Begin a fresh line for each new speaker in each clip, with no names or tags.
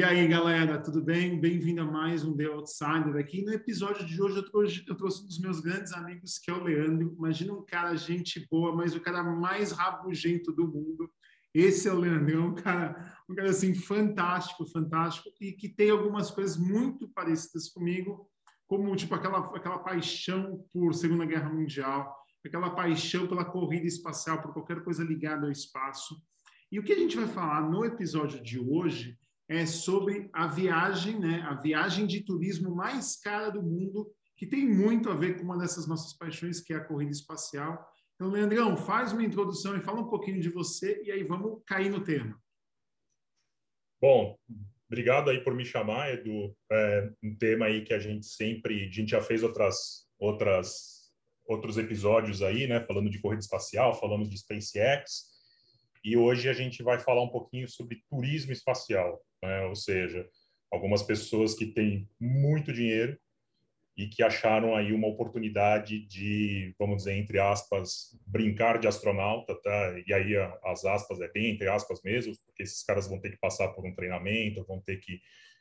E aí, galera, tudo bem? Bem-vindo a mais um The Outsider aqui. No episódio de hoje, eu trouxe, eu trouxe um dos meus grandes amigos, que é o Leandro. Imagina um cara, gente boa, mas o cara mais rabugento do mundo. Esse é o Leandrão, um cara, um cara assim, fantástico, fantástico, e que tem algumas coisas muito parecidas comigo, como, tipo, aquela, aquela paixão por Segunda Guerra Mundial, aquela paixão pela corrida espacial, por qualquer coisa ligada ao espaço. E o que a gente vai falar no episódio de hoje é sobre a viagem, né? A viagem de turismo mais cara do mundo, que tem muito a ver com uma dessas nossas paixões, que é a corrida espacial. Então, Leandrão, faz uma introdução e fala um pouquinho de você e aí vamos cair no tema.
Bom, obrigado aí por me chamar, Edu. É um tema aí que a gente sempre, a gente já fez outras, outras, outros episódios aí, né? Falando de corrida espacial, falamos de SpaceX. E hoje a gente vai falar um pouquinho sobre turismo espacial né? ou seja, algumas pessoas que têm muito dinheiro e que acharam aí uma oportunidade de, vamos dizer, entre aspas, brincar de astronauta, tá? E aí as aspas é bem entre aspas mesmo, porque esses caras vão ter que passar por um treinamento, vão ter que,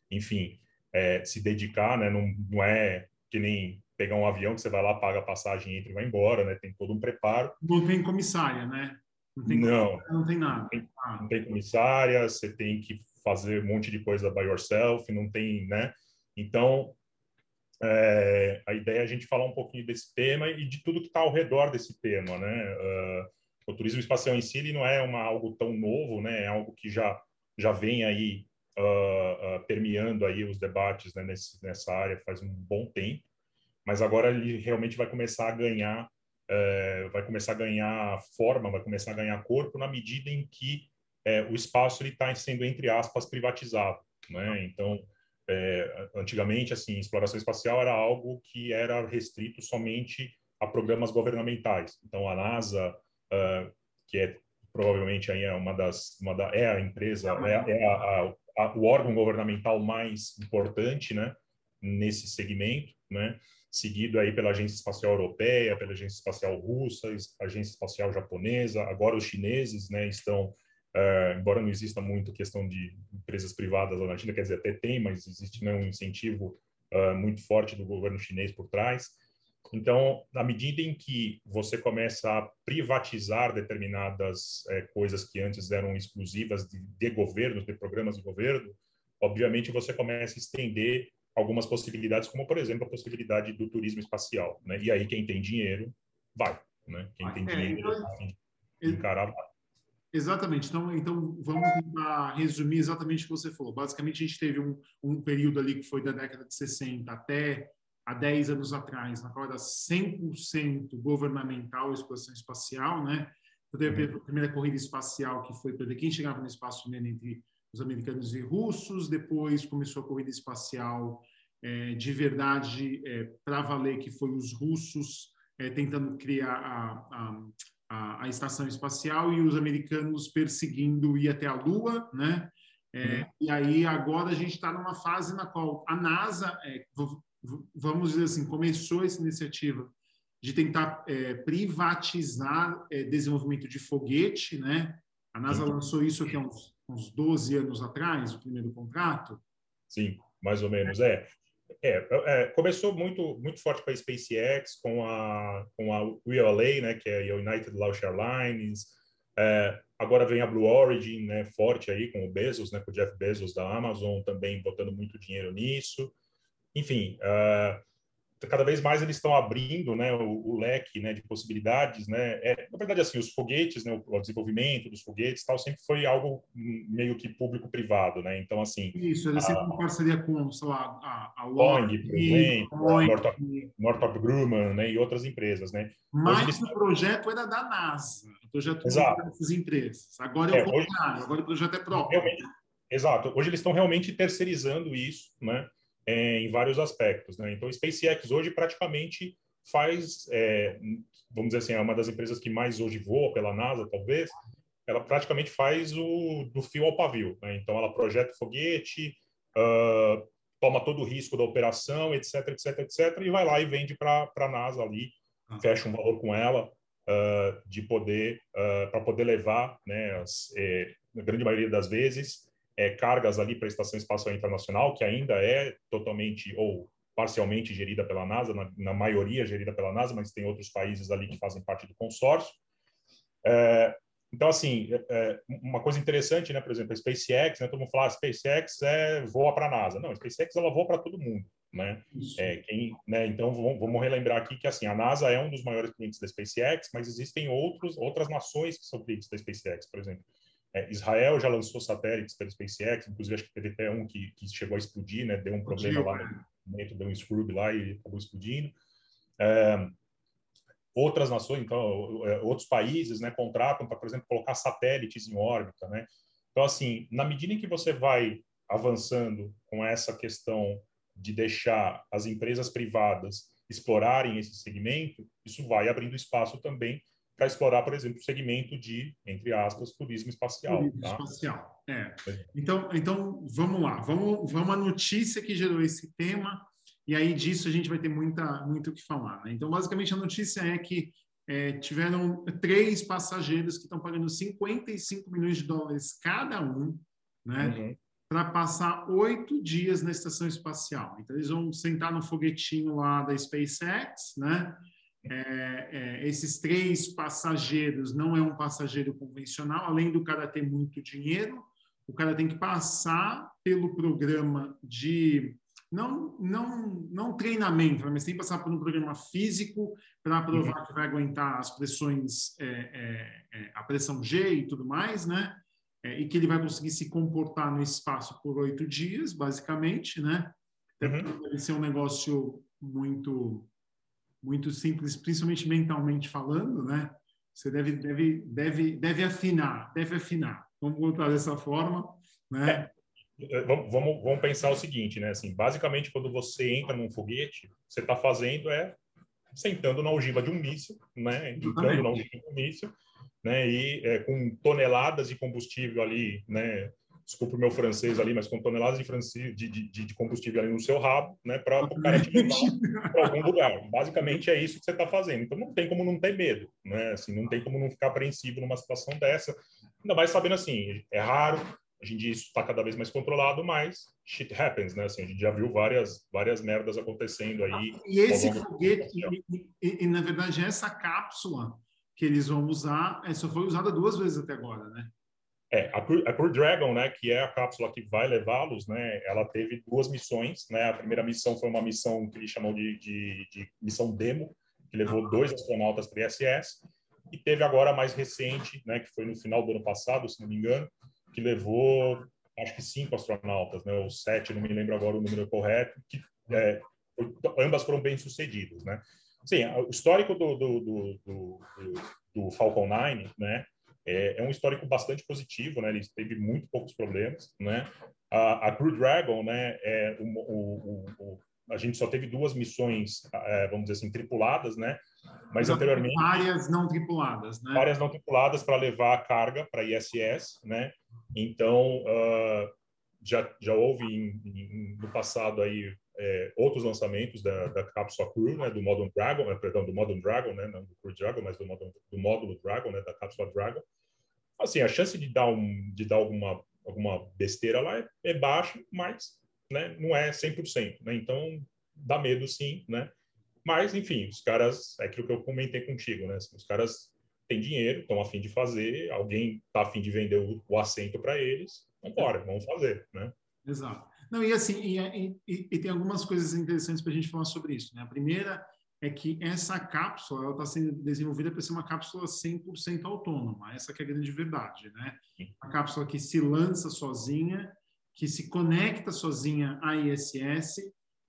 enfim, é, se dedicar, né? Não, não é que nem pegar um avião que você vai lá, paga a passagem, entra e vai embora, né? Tem todo um preparo.
Não tem comissária, né?
Não tem, não,
não tem nada.
Não tem, não tem comissária, você tem que fazer um monte de coisa by yourself, não tem, né? Então, é, a ideia é a gente falar um pouquinho desse tema e de tudo que está ao redor desse tema, né? Uh, o turismo espacial em si ele não é uma, algo tão novo, né? É algo que já já vem aí uh, uh, permeando aí os debates né? Nesse, nessa área faz um bom tempo, mas agora ele realmente vai começar a ganhar uh, vai começar a ganhar forma, vai começar a ganhar corpo na medida em que é, o espaço está sendo entre aspas privatizado, né? Então, é, antigamente assim, exploração espacial era algo que era restrito somente a programas governamentais. Então, a NASA, uh, que é provavelmente aí é uma das uma da, é a empresa é, é a, a, a, o órgão governamental mais importante, né? Nesse segmento, né? Seguido aí pela Agência Espacial Europeia, pela Agência Espacial Russa, Agência Espacial Japonesa. Agora os chineses, né? Estão Uh, embora não exista muito questão de empresas privadas lá na China, quer dizer, até tem, mas existe né, um incentivo uh, muito forte do governo chinês por trás. Então, na medida em que você começa a privatizar determinadas é, coisas que antes eram exclusivas de, de governos, de programas de governo, obviamente você começa a estender algumas possibilidades, como, por exemplo, a possibilidade do turismo espacial. Né? E aí, quem tem dinheiro, vai. Né? Quem tem é, dinheiro, então, encarar, vai.
Exatamente. Então, então vamos tentar resumir exatamente o que você falou. Basicamente, a gente teve um, um período ali que foi da década de 60 até há 10 anos atrás, na qual era 100% governamental a exploração espacial, né? Então, teve a primeira corrida espacial que foi para ver quem chegava no espaço entre os americanos e russos. Depois começou a corrida espacial é, de verdade é, para valer, que foi os russos é, tentando criar a, a a, a, estação espacial e os americanos perseguindo ir até a Lua, né? É, uhum. E aí agora a gente está numa fase na qual a NASA, é, vamos dizer assim, começou essa iniciativa de tentar é, privatizar é, desenvolvimento de foguete, né? A NASA uhum. lançou isso aqui há uns, uns 12 anos atrás, o primeiro contrato.
Sim, mais ou menos, é. É, é, começou muito muito forte com a SpaceX, com a com a ULA, né, que é a United Launch Airlines. É, agora vem a Blue Origin, né, forte aí com o Bezos, né, com o Jeff Bezos da Amazon também botando muito dinheiro nisso. Enfim, uh, cada vez mais eles estão abrindo né, o, o, leque né, de possibilidades. Né? É, na verdade, assim, os foguetes, né, o, o desenvolvimento dos foguetes tal, sempre foi algo meio que público-privado. Né? Então, assim...
Isso, ele sempre parceria com, sei lá, a, a
Boeing, por exemplo, Boeing, Northrop, Northrop Grumman né, e outras empresas. Né?
Mas eles... o projeto era da NASA, o projeto dessas empresas. Agora é, é o contrário, hoje... agora o projeto é próprio.
Realmente, exato. Hoje eles estão realmente terceirizando isso, né? É, em vários aspectos. Né? Então, SpaceX hoje praticamente faz, é, vamos dizer assim, é uma das empresas que mais hoje voa pela NASA, talvez, ela praticamente faz o do fio ao pavio. Né? Então, ela projeta o foguete, uh, toma todo o risco da operação, etc, etc, etc, e vai lá e vende para a NASA ali, ah. fecha um valor com ela uh, de poder, uh, para poder levar, né, as, eh, na grande maioria das vezes, é, cargas ali para a Estação Espacial Internacional, que ainda é totalmente ou parcialmente gerida pela NASA, na, na, maioria gerida pela NASA, mas tem outros países ali que fazem parte do consórcio. É, então, assim, é, é uma coisa interessante, né? Por exemplo, a SpaceX, né? Todo mundo fala, ah, SpaceX é, voa para a NASA. Não, a SpaceX ela voa para todo mundo, né? É, quem, né? Então, vamos, vamos, relembrar aqui que, assim, a NASA é um dos maiores clientes da SpaceX, mas existem outros, outras nações que são clientes da SpaceX, por exemplo. É, Israel já lançou satélites pela SpaceX, inclusive acho que teve até um que, que chegou a explodir, né? Deu um problema lá no momento, deu um screw lá e acabou explodindo. É, outras nações, então, é, outros países, né, contratam para, por exemplo, colocar satélites em órbita, né? Então, assim, na medida em que você vai avançando com essa questão de deixar as empresas privadas explorarem esse segmento, isso vai abrindo espaço também para explorar, por exemplo, o segmento de, entre aspas, turismo espacial.
Turismo tá? espacial, é. Então, então, vamos lá. Vamos, vamos à notícia que gerou esse tema, e aí disso a gente vai ter muita, muito o que falar. Né? Então, basicamente, a notícia é que é, tiveram três passageiros que estão pagando 55 milhões de dólares cada um, né? Uhum. Para passar oito dias na estação espacial. Então, eles vão sentar no foguetinho lá da SpaceX, né? É, é, esses três passageiros não é um passageiro convencional, além do cara ter muito dinheiro, o cara tem que passar pelo programa de não não não treinamento, mas tem que passar por um programa físico para provar uhum. que vai aguentar as pressões, é, é, é a pressão G e tudo mais, né? É, e que ele vai conseguir se comportar no espaço por oito dias, basicamente, né? Uhum. Deve ser um negócio muito muito simples, principalmente mentalmente falando, né? Você deve, deve, deve, deve afinar, deve afinar. Vamos botar dessa forma, né?
É, é vamos, vamos pensar o seguinte, né? Assim, basicamente, quando você entra num foguete, você está fazendo é sentando na ogiva de um míssil, né? Entrando na ogiva de um míssil, né? E é, com toneladas de combustível ali, né? Desculpa o meu francês ali, mas com toneladas de, de, de, de combustível ali no seu rabo, né, para o cara te levar para algum lugar. Basicamente é isso que você está fazendo. Então não tem como não ter medo, né? Assim, não tem como não ficar apreensivo numa situação dessa. Ainda mais sabendo assim, é raro. Hoje em dia isso está cada vez mais controlado, mas shit happens, né? Assim, a gente já viu várias várias merdas acontecendo aí.
E esse foguete, e, e, e, na verdade essa cápsula que eles vão usar, só foi usada duas vezes até agora, né?
É, a, Crew, a Crew Dragon, né, que é a cápsula que vai levá-los, né, ela teve duas missões, né, a primeira missão foi uma missão que eles chamam de, de, de missão demo, que levou dois astronautas para ISS, e teve agora a mais recente, né, que foi no final do ano passado, se não me engano, que levou, acho que cinco astronautas, né, ou sete, não me lembro agora o número correto, que é, ambas foram bem sucedidas, né. Sim, o histórico do, do, do, do, do Falcon 9, né, é, é, um histórico bastante positivo, né? Ele teve muito poucos problemas, né? A, a Crew Dragon, né? É, o, o, o, a gente só teve duas missões, é, vamos dizer assim, tripuladas, né? Mas não, anteriormente
várias não tripuladas, né?
Várias não tripuladas para levar a carga para ISS, né? Então uh, já já houve em, em, no passado aí é, outros lançamentos da, da Crew, né, do Modern Dragon, né, perdão, do Modern Dragon, né, não do Crew Dragon, mas do, Modern, do módulo Dragon, né, da cápsula Dragon. Assim, a chance de dar um, de dar alguma alguma besteira lá é, é baixa, mas, né, não é 100%, né? Então dá medo sim, né? Mas enfim, os caras, é aquilo que eu comentei contigo, né? Assim, os caras têm dinheiro, estão afim de fazer, alguém está afim de vender o, o assento para eles, vamos embora, vamos fazer, né?
Exato. Não, e assim, e, e, e tem algumas coisas interessantes para a gente falar sobre isso. Né? A primeira é que essa cápsula está sendo desenvolvida para ser uma cápsula 100% autônoma. Essa é a grande verdade, né? Uma cápsula que se lança sozinha, que se conecta sozinha à ISS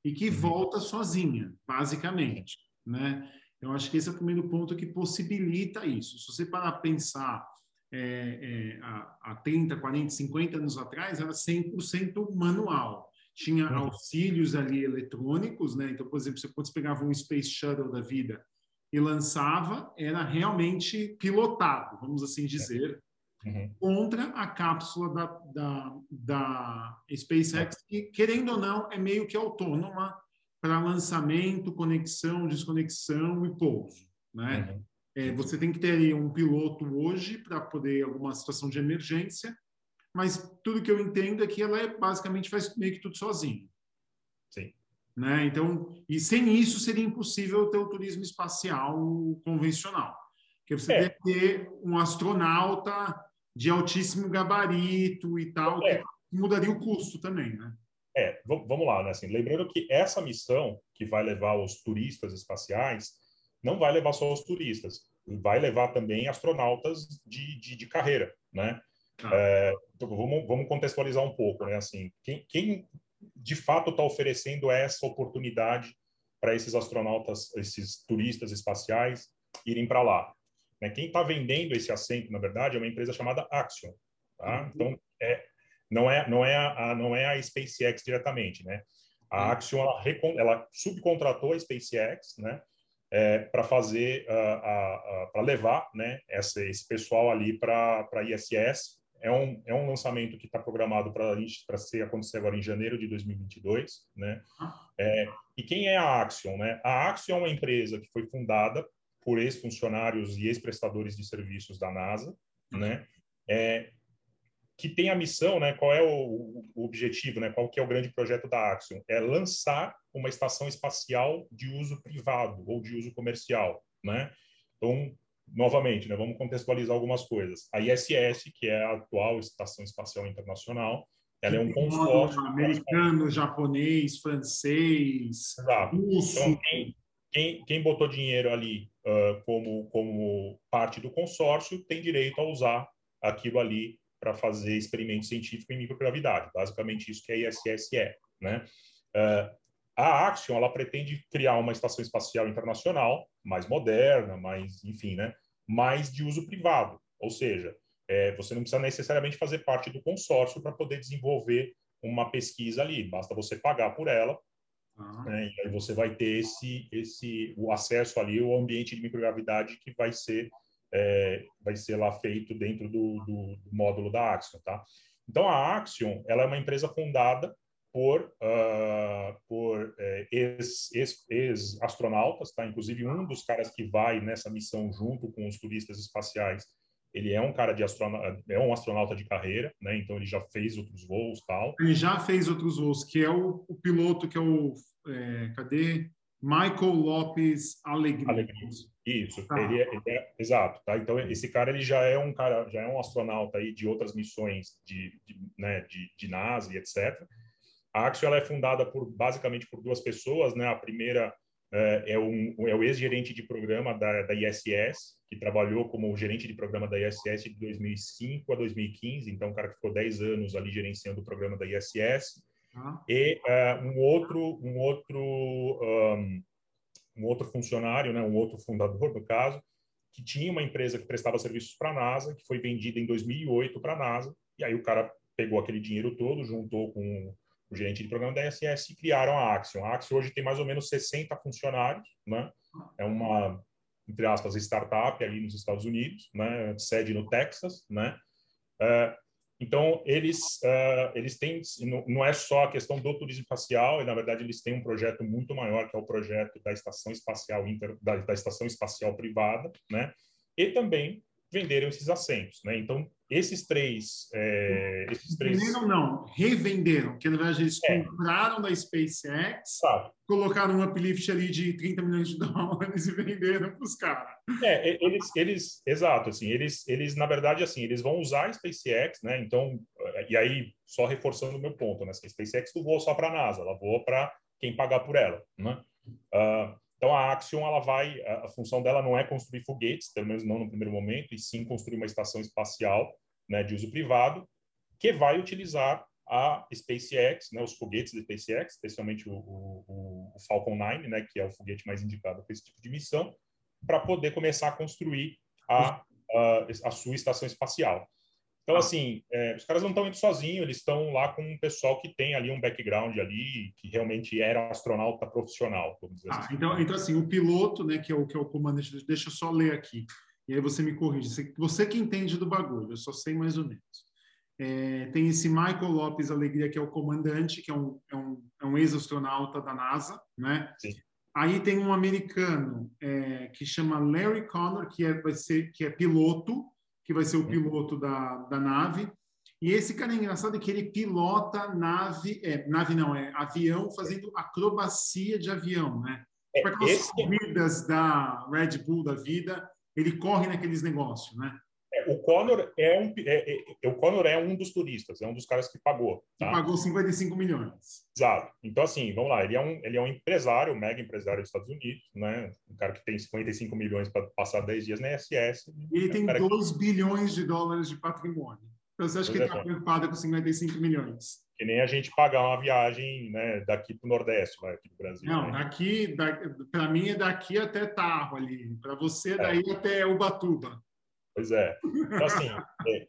e que uhum. volta sozinha, basicamente, né? Eu acho que esse é o primeiro ponto que possibilita isso. Se você parar para pensar é, é, há, há 30, 40, 50 anos atrás, era 100% manual. Tinha uhum. auxílios ali eletrônicos, né? Então, por exemplo, você pegava um Space Shuttle da vida e lançava, era realmente pilotado, vamos assim dizer, uhum. contra a cápsula da, da, da SpaceX, que, querendo ou não, é meio que autônoma para lançamento, conexão, desconexão e pouso, né? Uhum. É, você tem que ter um piloto hoje para poder alguma situação de emergência, mas tudo que eu entendo é que ela é, basicamente faz meio que tudo sozinho.
Sim.
Né? Então, e sem isso seria impossível ter o turismo espacial convencional. Porque você é. deve ter um astronauta de altíssimo gabarito e tal, é. que mudaria o custo também, né?
É, vamos lá, né? Assim, lembrando que essa missão que vai levar os turistas espaciais não vai levar só os turistas, vai levar também astronautas de, de, de carreira, né? Ah. É, então vamos, vamos contextualizar um pouco, né? Assim, quem, quem de fato está oferecendo essa oportunidade para esses astronautas, esses turistas espaciais irem para lá? Né? Quem está vendendo esse assento, na verdade, é uma empresa chamada Axion. Tá? Uhum. Então, é, não é não é a, não é a SpaceX diretamente, né? A uhum. Axion ela, ela subcontratou a SpaceX, né? É, para fazer uh, para levar né essa, esse pessoal ali para para ISS é um, é um lançamento que está programado para ser acontecer agora em janeiro de 2022, né? É, e quem é a Axion, né? A Axion é uma empresa que foi fundada por ex-funcionários e ex-prestadores de serviços da NASA, né? É, que tem a missão, né? Qual é o, o, objetivo, né? Qual que é o grande projeto da Axion? É lançar uma estação espacial de uso privado ou de uso comercial, né? Então, novamente, né, vamos contextualizar algumas coisas. A ISS, que é a atual Estação Espacial Internacional, ela é um consórcio...
Americano, japonês, francês,
Exato. russo... Então, quem, quem, quem, botou dinheiro ali uh, como, como parte do consórcio tem direito a usar aquilo ali para fazer experimento científico em microgravidade. Basicamente, isso que a ISS é. Né? Uh, a Axion ela pretende criar uma estação espacial internacional mais moderna, mais, enfim, né, mais de uso privado. Ou seja, é, você não precisa necessariamente fazer parte do consórcio para poder desenvolver uma pesquisa ali. Basta você pagar por ela uhum. né, e aí você vai ter esse, esse, o acesso ali ao ambiente de microgravidade que vai ser é, vai ser lá feito dentro do, do, do módulo da Axion, tá? Então a Axion ela é uma empresa fundada por, uh, por é, ex-astronautas, ex, ex tá? Inclusive, um dos caras que vai nessa missão junto com os turistas espaciais, ele é um cara de astronauta, é um astronauta de carreira, né? Então, ele já fez outros voos tal.
Ele já fez outros voos, que é o, o piloto que é o... É, cadê? Michael Lopes. Alegria.
Isso, tá. ele, é, ele é, exato, tá? Então esse cara ele já é um cara, já é um astronauta aí de outras missões de, de né, de, de NASA e etc. A Axio ela é fundada por basicamente por duas pessoas, né? A primeira é, é, um, é o ex-gerente de programa da, da ISS, que trabalhou como gerente de programa da ISS de 2005 a 2015, então o cara que ficou 10 anos ali gerenciando o programa da ISS. Ah. E uh, um outro um outro um, um, outro funcionário, né, um outro fundador no caso, que tinha uma empresa que prestava serviços para a NASA, que foi vendida em 2008 para a NASA, e aí o cara pegou aquele dinheiro todo, juntou com o gerente de programa da ISS, e criaram a Axion. A Axion hoje tem mais ou menos 60 funcionários, né? É uma, entre aspas, startup ali nos Estados Unidos, né? Sede no Texas, né? Uh, então, eles, uh, eles têm, não é só a questão do turismo espacial, e na verdade eles têm um projeto muito maior, que é o projeto da Estação Espacial, Inter, da, da Estação Espacial Privada, né? E também venderam esses assentos, né? Então, esses três... É, esses três...
Venderam não, revenderam, que na verdade eles é. compraram da SpaceX, Sabe. colocaram um uplift ali de 30 milhões de dólares e venderam para os caras.
É, eles, eles, exato, assim, eles, eles, na verdade, assim, eles vão usar a SpaceX, né? Então, e aí, só reforçando o meu ponto, né? A SpaceX não voa só para a NASA, ela voa para quem pagar por ela, né? Uh, então, a Axion, ela vai, a função dela não é construir foguetes, pelo menos não no primeiro momento, e sim construir uma estação espacial né, de uso privado, que vai utilizar a SpaceX, né, os foguetes da SpaceX, especialmente o, o, o Falcon 9, né, que é o foguete mais indicado para esse tipo de missão, para poder começar a construir a, a, a sua estação espacial. Então, assim, é, os caras não estão indo sozinhos, eles estão lá com um pessoal que tem ali um background ali, que realmente era astronauta profissional, vamos dizer
ah, assim. Então, então, assim, o piloto, né, que é o, que é o comandante, deixa eu só ler aqui, e aí você me corrige. Você que entende do bagulho, eu só sei mais ou menos. É, tem esse Michael Lopes Alegria, que é o comandante, que é um, é um, é um ex-astronauta da NASA, né? Sim. Aí tem um americano é, que chama Larry Connor, que é, vai ser, que é piloto, que vai ser o piloto da, da nave, E esse cara é engraçado que ele pilota nave, é, nave não, é avião fazendo acrobacia de avião, né? É, Para aquelas esse... corridas da Red Bull da vida, ele corre naqueles negócios, né?
É, o Conor é um é, é, o Conor é um dos turistas, é um dos caras que pagou.
Tá? Que pagou 55 milhões.
Exato. Então assim, vamos lá, ele é um ele é um empresário, um mega empresário dos Estados Unidos, né? Um cara que tem 55 milhões para passar 10 dias na SS.
Ele tem 2 que... bilhões de dólares de patrimônio. Então você acha pois que ele está preocupado com 55 milhões?
Que nem a gente pagar uma viagem né, daqui para o Nordeste, vai, aqui do Brasil.
Não,
né?
daqui, da, para mim é daqui até Tarro ali, para você daí é. até Ubatuba.
Pois é. Então, assim, é,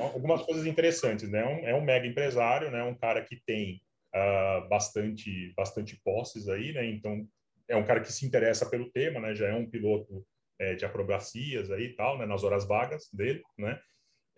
algumas coisas interessantes, né? Um, é um mega empresário, né? Um cara que tem uh, bastante, bastante posses aí, né? Então, é um cara que se interessa pelo tema, né? Já é um piloto é, de acrobacias aí e tal, né? Nas horas vagas dele, né?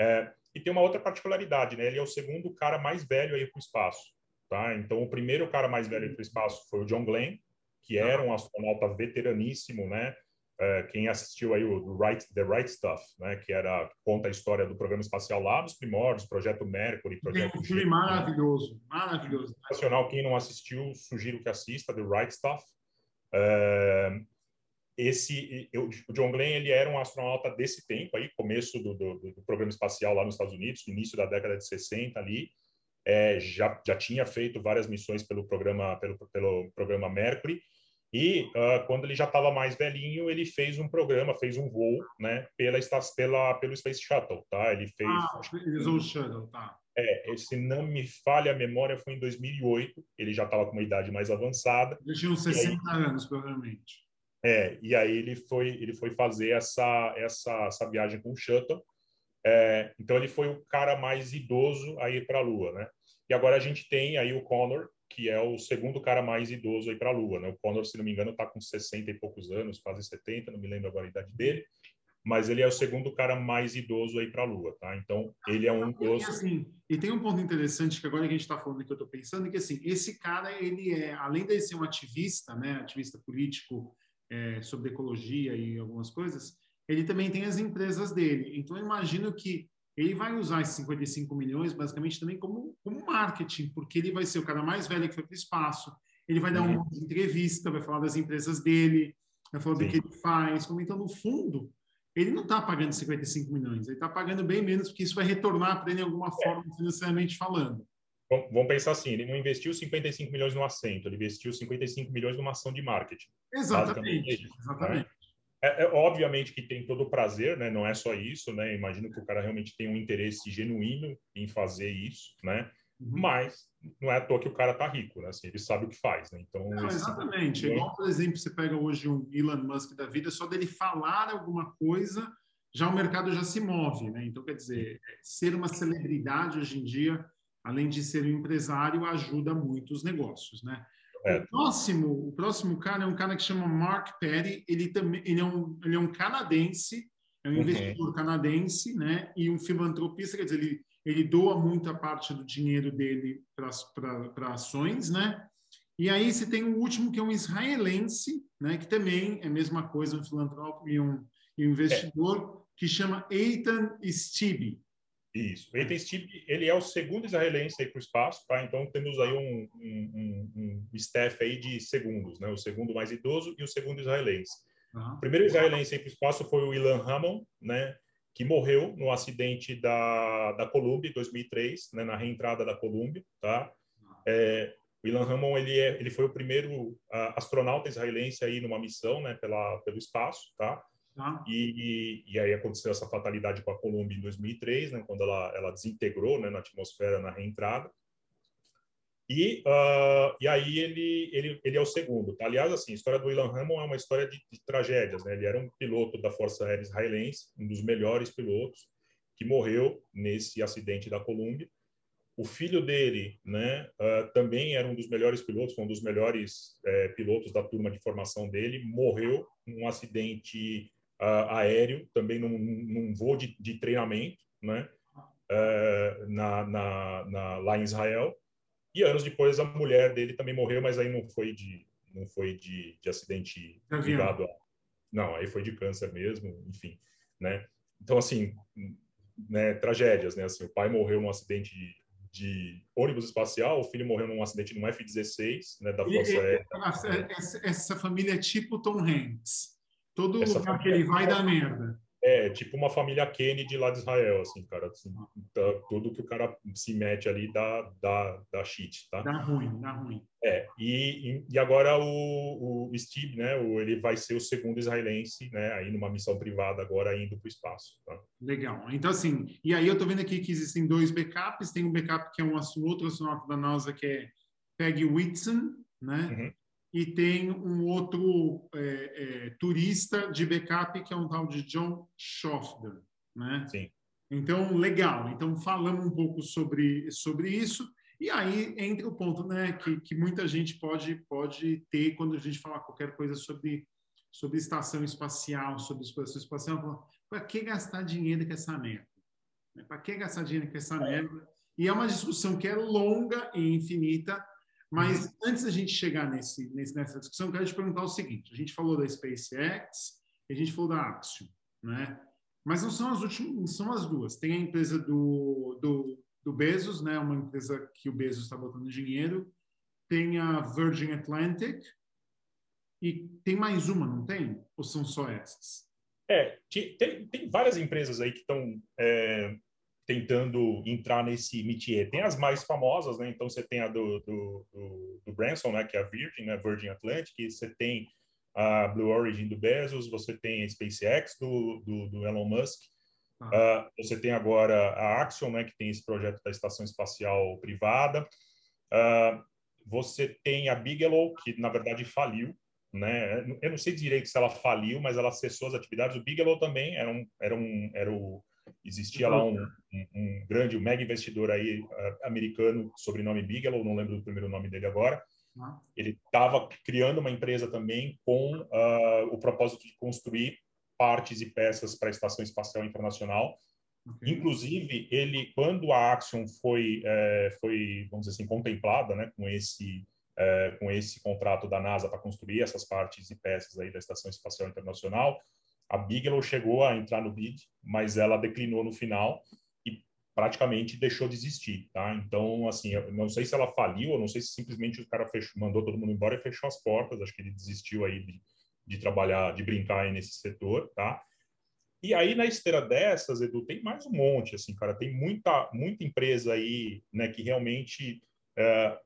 É, e tem uma outra particularidade, né? Ele é o segundo cara mais velho aí para o espaço, tá? Então, o primeiro cara mais velho para o espaço foi o John Glenn, que era um astronauta veteraníssimo, né? Uh, quem assistiu aí o right, The Right Stuff, né, que era conta a história do programa espacial lá dos primórdios, Projeto Mercury, Projeto
Tem um filme maravilhoso, maravilhoso.
Nacional, quem não assistiu, sugiro que assista The Right Stuff. Uh, esse, eu, o John Glenn, ele era um astronauta desse tempo aí, começo do, do, do programa espacial lá nos Estados Unidos, início da década de 60 ali, é, já, já tinha feito várias missões pelo programa, pelo, pelo programa Mercury, e uh, quando ele já estava mais velhinho, ele fez um programa, fez um voo, né, pela, pela pelo Space Shuttle, tá? Ele fez.
Ah, ele usou o Shuttle, tá?
É, se não me falha a memória, foi em 2008. Ele já estava com uma idade mais avançada.
Ele tinha uns 60 aí, anos, provavelmente.
É, e aí ele foi ele foi fazer essa essa essa viagem com o Shuttle. É, então ele foi o cara mais idoso a ir para a Lua, né? E agora a gente tem aí o Connor, que é o segundo cara mais idoso aí para a Lua, né? O Connor, se não me engano, está com 60 e poucos anos, quase 70, não me lembro agora a idade dele, mas ele é o segundo cara mais idoso aí para a Lua, tá? Então, ele é um dos...
E, assim, e tem um ponto interessante que agora que a gente está falando que eu estou pensando, que assim, esse cara, ele é, além de ser um ativista, né, ativista político é, sobre ecologia e algumas coisas, ele também tem as empresas dele. Então, eu imagino que ele vai usar esses 55 milhões basicamente também como, como marketing, porque ele vai ser o cara mais velho que foi para o espaço, ele vai dar uma uhum. entrevista, vai falar das empresas dele, vai falar Sim. do que ele faz. Como, então, no fundo, ele não está pagando 55 milhões, ele está pagando bem menos, porque isso vai retornar para ele de alguma é. forma, financeiramente falando.
Vamos pensar assim, ele não investiu 55 milhões no assento, ele investiu 55 milhões numa ação de marketing.
Exatamente, é isso, exatamente. Né?
É, é, obviamente que tem todo o prazer, né? Não é só isso, né? Imagino que o cara realmente tem um interesse genuíno em fazer isso, né? Uhum. Mas não é à toa que o cara tá rico, né? Assim, ele sabe o que faz, né? Então
não, exatamente. Tipo... Igual, por exemplo, você pega hoje um Elon Musk da vida, só dele falar alguma coisa, já o mercado já se move, né? Então, quer dizer, ser uma celebridade hoje em dia, além de ser um empresário, ajuda muito os negócios, né? É. O próximo, o próximo cara é um cara que chama Mark Perry. Ele também, ele é um, ele é um canadense, é um uhum. investidor canadense, né? E um filantropista, quer dizer, ele ele doa muita parte do dinheiro dele para ações, né? E aí você tem o último que é um israelense, né? Que também é a mesma coisa, um filantropo e um, e um investidor é. que chama Eitan Stibi.
Isso. Ethan Stipe, ele é o segundo israelense aí para o espaço, tá? Então temos aí um, um, um, um, staff aí de segundos, né? O segundo mais idoso e o segundo israelense. Uhum. O primeiro israelense aí para o espaço foi o Ilan Hamon, né? Que morreu no acidente da, da Columbia em 2003, né? Na reentrada da Columbia, tá? É, o Ilan Hamon, ele, é, ele foi o primeiro uh, astronauta israelense aí numa missão, né? Pela, pelo espaço, tá? Tá. E, e, aí aconteceu essa fatalidade com a Columbia em 2003, né, quando ela, ela desintegrou né, na atmosfera na reentrada. E, uh, e aí ele, ele, ele é o segundo. Tá? Aliás, assim, a história do Ilan Hamon é uma história de, de, tragédias. Né? Ele era um piloto da Força Aérea Israelense, um dos melhores pilotos, que morreu nesse acidente da Columbia. O filho dele né, uh, também era um dos melhores pilotos, um dos melhores uh, pilotos da turma de formação dele, morreu num acidente uh, aéreo, também num, num voo de, de, treinamento, né? Uh, na, na, na, lá em Israel. E anos depois a mulher dele também morreu, mas aí não foi de não foi de, de acidente ligado a não, aí foi de câncer mesmo, enfim, né? Então assim, né, tragédias, né? Assim, o pai morreu num acidente de, de ônibus espacial, o filho morreu num acidente num F-16, né, da Força Aérea.
Essa, essa, família é tipo Tom Hanks. Todo essa lugar que ele vai dá merda.
É, tipo uma família Kennedy lá de Israel, assim, cara. Assim, tá, tudo que o cara se mete ali dá, dá, dá shit, tá?
Dá ruim, dá ruim.
É, e, e agora o, o Steve, né, o, ele vai ser o segundo israelense, né, aí numa missão privada agora indo para o espaço, tá?
Legal. Então, assim, e aí eu tô vendo aqui que existem dois backups. Tem um backup que é um outro astronauta da NASA, que é Peggy Whitson, né? Uhum e tem um outro é, é, turista de backup que é um tal de John Schofter, né?
Sim.
Então, legal. Então, falamos um pouco sobre, sobre isso. E aí entra o ponto né, que, que muita gente pode, pode ter quando a gente fala qualquer coisa sobre, sobre estação espacial, sobre exploração espacial. Para que gastar dinheiro com essa merda? Para que gastar dinheiro com essa merda? E é uma discussão que é longa e infinita, mas uhum. antes da gente chegar nesse, nesse, nessa discussão, eu quero te perguntar o seguinte: a gente falou da SpaceX, a gente falou da Axiom, né? Mas não são as últimas, são as duas. Tem a empresa do, do, do Bezos, né? Uma empresa que o Bezos está botando dinheiro. Tem a Virgin Atlantic e tem mais uma, não tem? Ou são só essas?
É, tem, tem várias empresas aí que estão é, tentando entrar nesse métier. Tem as mais famosas, né? Então você tem a do, do, do, do Branson, né? Que é a Virgin, né? Virgin Atlantic. Você tem a Blue Origin do Bezos. Você tem a SpaceX do, do, do Elon Musk. Ah. Uh, você tem agora a Axion, né? Que tem esse projeto da estação espacial privada. Uh, você tem a Bigelow, que na verdade faliu, né? Eu não sei direito se ela faliu, mas ela cessou as atividades. O Bigelow também era um, era um, era o Existia lá um, um, um grande, um mega investidor aí uh, americano, sobrenome Bigelow, não lembro do primeiro nome dele agora. Ah. Ele estava criando uma empresa também com uh, o propósito de construir partes e peças para a Estação Espacial Internacional. Okay. Inclusive, ele, quando a Axion foi, é, foi, vamos dizer assim, contemplada, né, com esse é, com esse contrato da NASA para construir essas partes e peças aí da Estação Espacial Internacional, a Bigelow chegou a entrar no bid, mas ela declinou no final e praticamente deixou de existir, tá? Então, assim, não sei se ela faliu, ou não sei se simplesmente o cara fechou, mandou todo mundo embora e fechou as portas. Acho que ele desistiu aí de, de trabalhar, de brincar aí nesse setor, tá? E aí, na esteira dessas, Edu, tem mais um monte, assim, cara. Tem muita, muita empresa aí, né, que realmente é,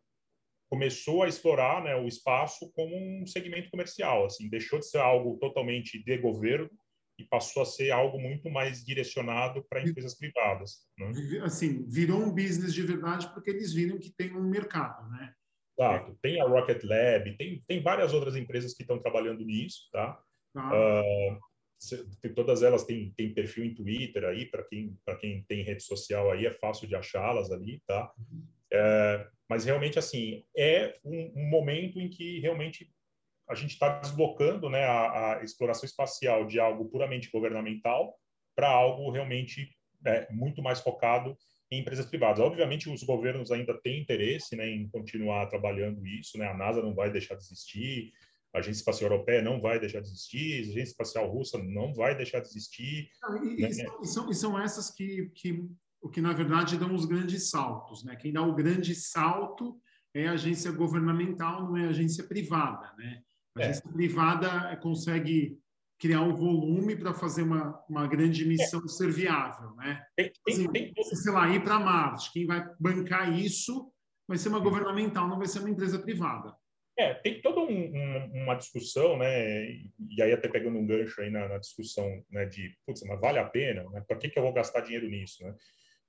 começou a explorar né, o espaço como um segmento comercial, assim, deixou de ser algo totalmente de governo e passou a ser algo muito mais direcionado para empresas privadas. Né?
Assim, virou um business de verdade porque eles viram que tem um mercado, né?
Exato. Tem a Rocket Lab, tem, tem várias outras empresas que estão trabalhando nisso, tá? Ah. Uh, todas elas têm, têm perfil em Twitter aí, para quem, quem tem rede social aí, é fácil de achá-las ali, tá? Uhum. É, mas realmente, assim, é um, um, momento em que realmente a gente está deslocando né, a, a, exploração espacial de algo puramente governamental para algo realmente é, muito mais focado em empresas privadas. Obviamente, os governos ainda têm interesse né, em continuar trabalhando isso, né? a NASA não vai deixar de existir, a Agência Espacial Europeia não vai deixar de existir, a Agência Espacial Russa não vai deixar de existir.
Ah, e, né? e, são, e, são, essas que, que o que na verdade dão os grandes saltos. Né? Quem dá o grande salto é a agência governamental, não é a agência privada. Né? A é. agência privada consegue criar um volume para fazer uma, uma grande missão é. ser viável. Né? Tem, assim, tem, tem. Sei lá, ir para Marte, quem vai bancar isso vai ser uma governamental, não vai ser uma empresa privada.
É, tem toda um, um, uma discussão, né? E aí até pegando um gancho aí na, na discussão, né? De, putz, mas vale a pena? Né? Para que, que eu vou gastar dinheiro nisso, né?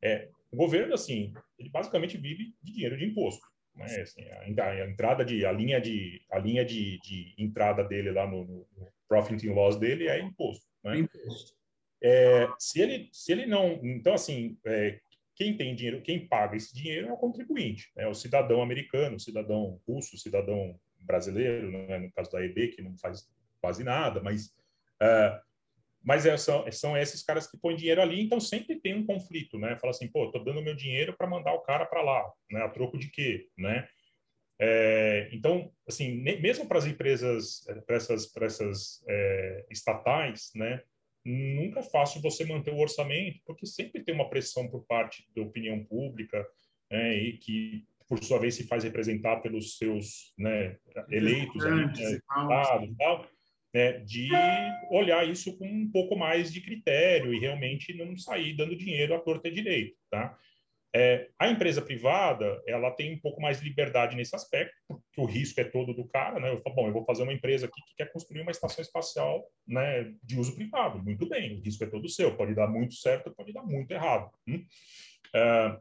É, o governo, assim, ele basicamente vive de dinheiro de imposto. Né? Assim, a, a, entrada de, a linha de, a linha de, de entrada dele lá no, no, profit and loss dele é imposto. Né? imposto. É, se ele, se ele não, então assim, é, quem tem dinheiro, quem paga esse dinheiro é o contribuinte, é o cidadão americano, o cidadão russo, o cidadão brasileiro, né? no caso da EB que não faz quase nada, mas uh, mas é, são, são esses caras que põem dinheiro ali, então sempre tem um conflito, né? Fala assim, pô, tô dando meu dinheiro para mandar o cara para lá, né? A troco de quê, né? É, então, assim, mesmo para as empresas, para essas, pra essas é, estatais, né? nunca é fácil você manter o orçamento, porque sempre tem uma pressão por parte da opinião pública, né, e que, por sua vez, se faz representar pelos seus né, eleitos, ali, né, e tal, né, de olhar isso com um pouco mais de critério e realmente não sair dando dinheiro à torta direito, tá? É, a empresa privada, ela tem um pouco mais de liberdade nesse aspecto, porque o risco é todo do cara, né? Eu falo, bom, eu vou fazer uma empresa aqui que quer construir uma estação espacial, né, de uso privado. Muito bem, o risco é todo seu. Pode dar muito certo, pode dar muito errado. Hum? É,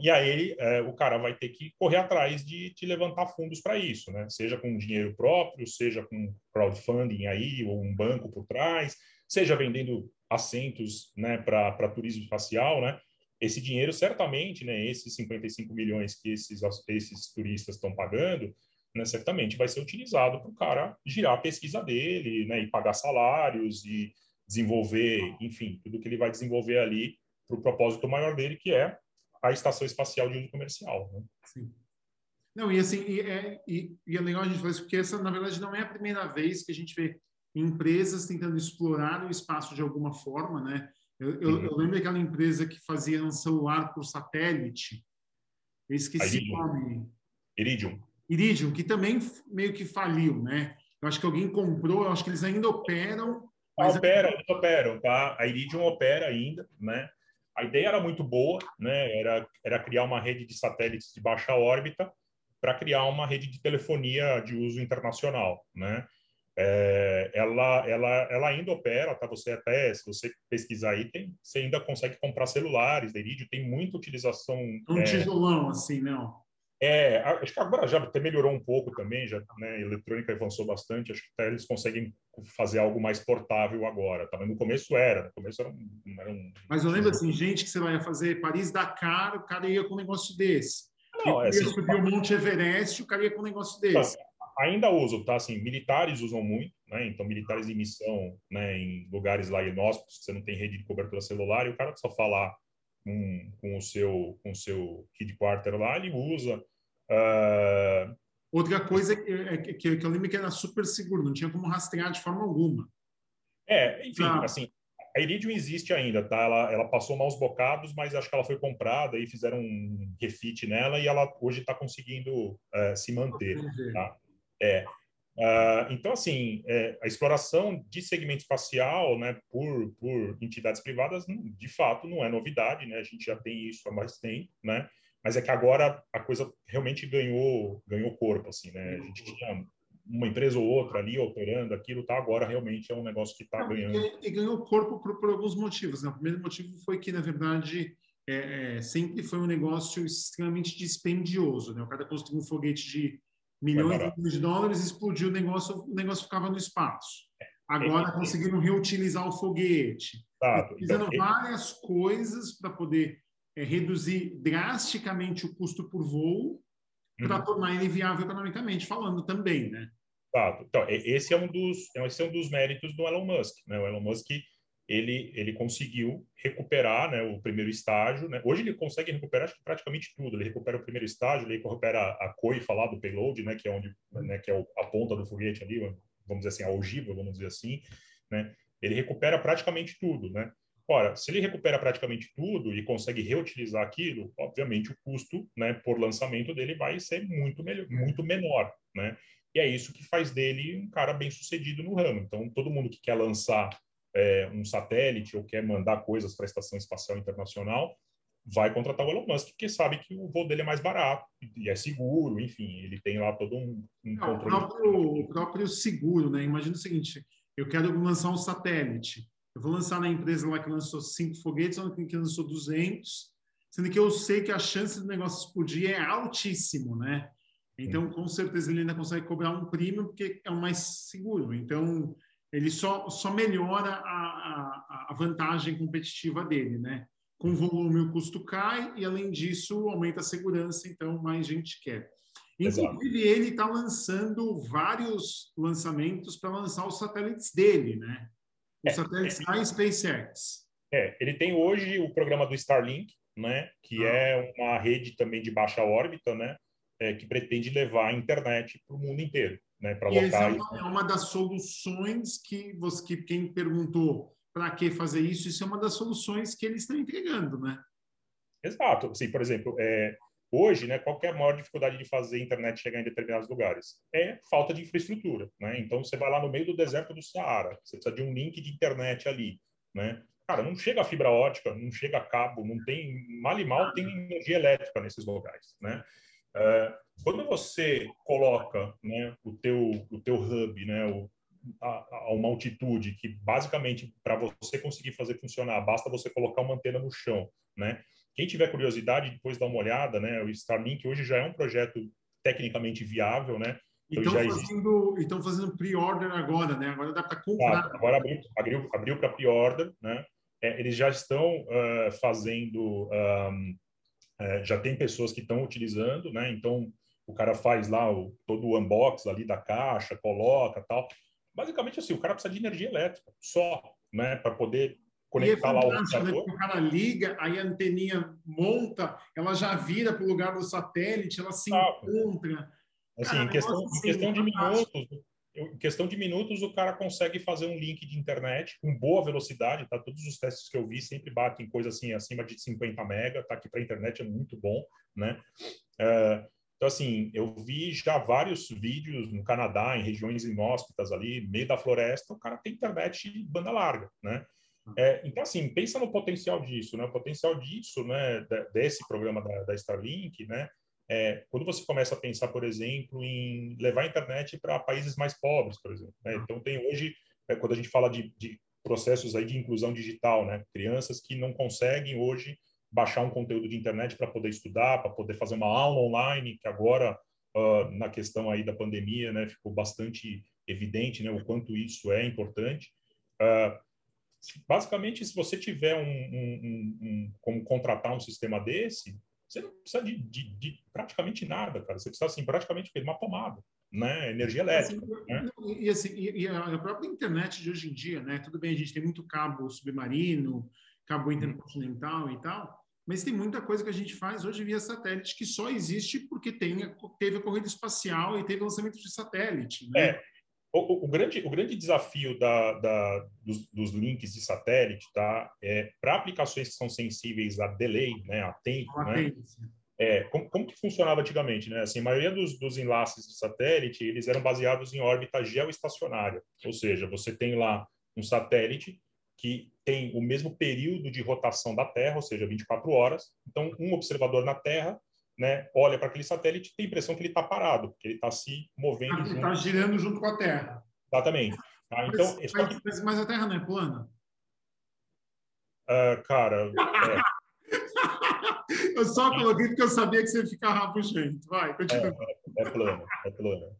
e aí é, o cara vai ter que correr atrás de, de levantar fundos para isso, né? Seja com dinheiro próprio, seja com crowdfunding aí, ou um banco por trás, seja vendendo assentos, né, para turismo espacial, né? esse dinheiro certamente, né, esses 55 milhões que esses, esses turistas estão pagando, né, certamente vai ser utilizado para o cara girar a pesquisa dele, né, e pagar salários e desenvolver, enfim, tudo que ele vai desenvolver ali para o propósito maior dele, que é a estação espacial de uso comercial. Né? Sim.
Não, e assim, e é, e, e é legal a gente falar isso, porque essa, na verdade, não é a primeira vez que a gente vê empresas tentando explorar o espaço de alguma forma, né? Eu, eu, uhum. eu, lembro daquela empresa que fazia um celular por satélite. Eu esqueci o nome.
Iridium.
Iridium, que também meio que faliu, né? Eu acho que alguém comprou, eu acho que eles ainda operam.
Mas operam, eles operam, tá? A Iridium opera ainda, né? A ideia era muito boa, né? Era, era criar uma rede de satélites de baixa órbita para criar uma rede de telefonia de uso internacional, né? é, ela, ela, ela ainda opera, tá? Você até, se você pesquisar aí, tem, você ainda consegue comprar celulares da Iridium, tem muita utilização.
Um é, tijolão, assim, não?
É, acho que agora já até melhorou um pouco também, já, né, a eletrônica avançou bastante, acho que até eles conseguem fazer algo mais portável agora, tá? Mas no começo era, no começo era um... Era um
Mas eu lembro, assim, gente que você vai fazer Paris-Dakar, o cara ia com um negócio desse. Não, é, assim, subir o Monte Everest, o cara ia com um negócio desse
ainda usam, tá? Assim, militares usam muito, né? Então, militares em missão, né? Em lugares lá inóspitos, você não tem rede de cobertura celular, e o cara só falar com, com o seu com o seu headquarter lá, ele usa. Uh...
Outra coisa é que, que, que eu lembro que era super seguro, não tinha como rastrear de forma alguma.
É, enfim, ah. assim, a Iridium existe ainda, tá? Ela, ela passou maus bocados, mas acho que ela foi comprada e fizeram um refit nela e ela hoje está conseguindo uh, se manter, tá? É. Uh, então, assim, é, a exploração de segmento espacial né, por, por entidades privadas, de fato, não é novidade, né? A gente já tem isso há mais tempo, né? Mas é que agora a coisa realmente ganhou, ganhou corpo, assim, né? A gente tinha uma empresa ou outra ali operando aquilo, tá? Agora realmente é um negócio que está ganhando.
E, e, ganhou corpo por, por, alguns motivos, né? O primeiro motivo foi que, na verdade, é, é, sempre foi um negócio extremamente dispendioso, né? O cara construiu um foguete de milhões de dólares, explodiu o negócio, o negócio ficava no espaço. Agora é, conseguiram reutilizar o foguete. Tá, Fazendo então, várias coisas para poder é, reduzir drasticamente o custo por voo para uhum. tornar ele viável economicamente falando também, né?
Tá, então esse é um dos esse é um dos méritos do Elon Musk, né? O Elon Musk ele, ele conseguiu recuperar né, o primeiro estágio. Né? Hoje ele consegue recuperar acho que praticamente tudo. Ele recupera o primeiro estágio, ele recupera a coifa lá do payload, né, que é onde né, que é a ponta do foguete ali, vamos dizer assim, a ogiva, vamos dizer assim. Né? Ele recupera praticamente tudo. Né? Ora, se ele recupera praticamente tudo e consegue reutilizar aquilo, obviamente o custo né, por lançamento dele vai ser muito, melhor, muito menor. Né? E é isso que faz dele um cara bem sucedido no ramo. Então, todo mundo que quer lançar é, um satélite ou quer mandar coisas para a Estação Espacial Internacional, vai contratar o Elon Musk, porque sabe que o voo dele é mais barato e é seguro, enfim, ele tem lá todo um, um
Não, controle. O próprio, o próprio seguro, né? Imagina o seguinte, eu quero lançar um satélite, eu vou lançar na empresa lá que lançou cinco foguetes, outra que lançou 200, sendo que eu sei que a chance do negócio explodir é altíssimo, né? Então, com certeza, ele ainda consegue cobrar um prêmio porque é o mais seguro. Então, ele só, só melhora a, a, a vantagem competitiva dele, né? Com volume o custo cai e, além disso, aumenta a segurança, então mais gente quer. Inclusive, Exato. ele está lançando vários lançamentos para lançar os satélites dele, né? Os é, satélites é, da SpaceX.
É, ele tem hoje o programa do Starlink, né? Que ah. é uma rede também de baixa órbita, né? É, que pretende levar a internet para o mundo inteiro né, para locais.
Essa é uma, é uma, das soluções que, você, que quem perguntou para que fazer isso? Isso é uma das soluções que eles estão entregando, né?
Exato. Assim, por exemplo, é, hoje, né, qual é a maior dificuldade de fazer a internet chegar em determinados lugares? É falta de infraestrutura, né? Então, você vai lá no meio do deserto do Saara, você precisa de um link de internet ali, né? Cara, não chega fibra ótica, não chega cabo, não tem, mal e mal tem energia elétrica nesses lugares, né? Uh, quando você coloca né, o, teu, o teu hub, né, o, a, a, uma altitude que basicamente para você conseguir fazer funcionar basta você colocar uma antena no chão, né? Quem tiver curiosidade depois dá uma olhada, né? O Starlink hoje já é um projeto tecnicamente viável, né?
Então, fazendo, então fazendo pre-order agora, né? Agora dá para comprar.
Tá, agora abriu, abriu, abriu para pre-order, né? É, eles já estão uh, fazendo, um, uh, já tem pessoas que estão utilizando, né? Então o cara faz lá o, todo o unbox ali da caixa, coloca tal. Basicamente assim, o cara precisa de energia elétrica só, né? Para poder conectar é lá o
né? computador. Né? O cara liga, aí a anteninha monta, ela já vira para o lugar do satélite, ela se encontra.
Assim, cara, em questão, assim, em questão de minutos, em questão de minutos, o cara consegue fazer um link de internet com boa velocidade, tá? Todos os testes que eu vi sempre batem coisa assim acima de 50 mega, tá? aqui para internet é muito bom, né? Uh, então, assim, eu vi já vários vídeos no Canadá, em regiões inóspitas ali, meio da floresta, o cara tem internet banda larga, né? É, então, assim, pensa no potencial disso, né? O potencial disso, né, desse programa da, da Starlink, né? É, quando você começa a pensar, por exemplo, em levar a internet para países mais pobres, por exemplo. Né? Então, tem hoje, é, quando a gente fala de, de, processos aí de inclusão digital, né? Crianças que não conseguem hoje baixar um conteúdo de internet para poder estudar, para poder fazer uma aula online, que agora, uh, na questão aí da pandemia, né, ficou bastante evidente, né, o quanto isso é importante. Uh, basicamente, se você tiver um, um, um, como contratar um sistema desse, você não precisa de, de, de, praticamente nada, cara. Você precisa, assim, praticamente de uma tomada, né? Energia elétrica. Assim, né?
E, assim, e, a própria internet de hoje em dia, né? Tudo bem, a gente tem muito cabo submarino, cabo uhum. intercontinental e tal, mas tem muita coisa que a gente faz hoje via satélite que só existe porque tem, teve a corrida espacial e teve lançamento de satélite. Né?
É, o, o, grande, o grande desafio da, da dos, dos, links de satélite tá, é para aplicações que são sensíveis a delay, né, a tempo, né, é, como, como, que funcionava antigamente? Né? Assim, a maioria dos, dos enlaces de satélite eles eram baseados em órbita geoestacionária, ou seja, você tem lá um satélite que tem o mesmo período de rotação da Terra, ou seja, 24 horas. Então, um observador na Terra né, olha para aquele satélite e tem a impressão que ele está parado, que ele está se movendo.
Ele está girando junto com a Terra.
Exatamente. Tá? Então,
mas, mas, mas, mas, a Terra não é plana?
Uh, cara.
É... eu só coloquei porque eu sabia que você ia ficar rabugento. Vai, continua.
É, é, é plano, é plano.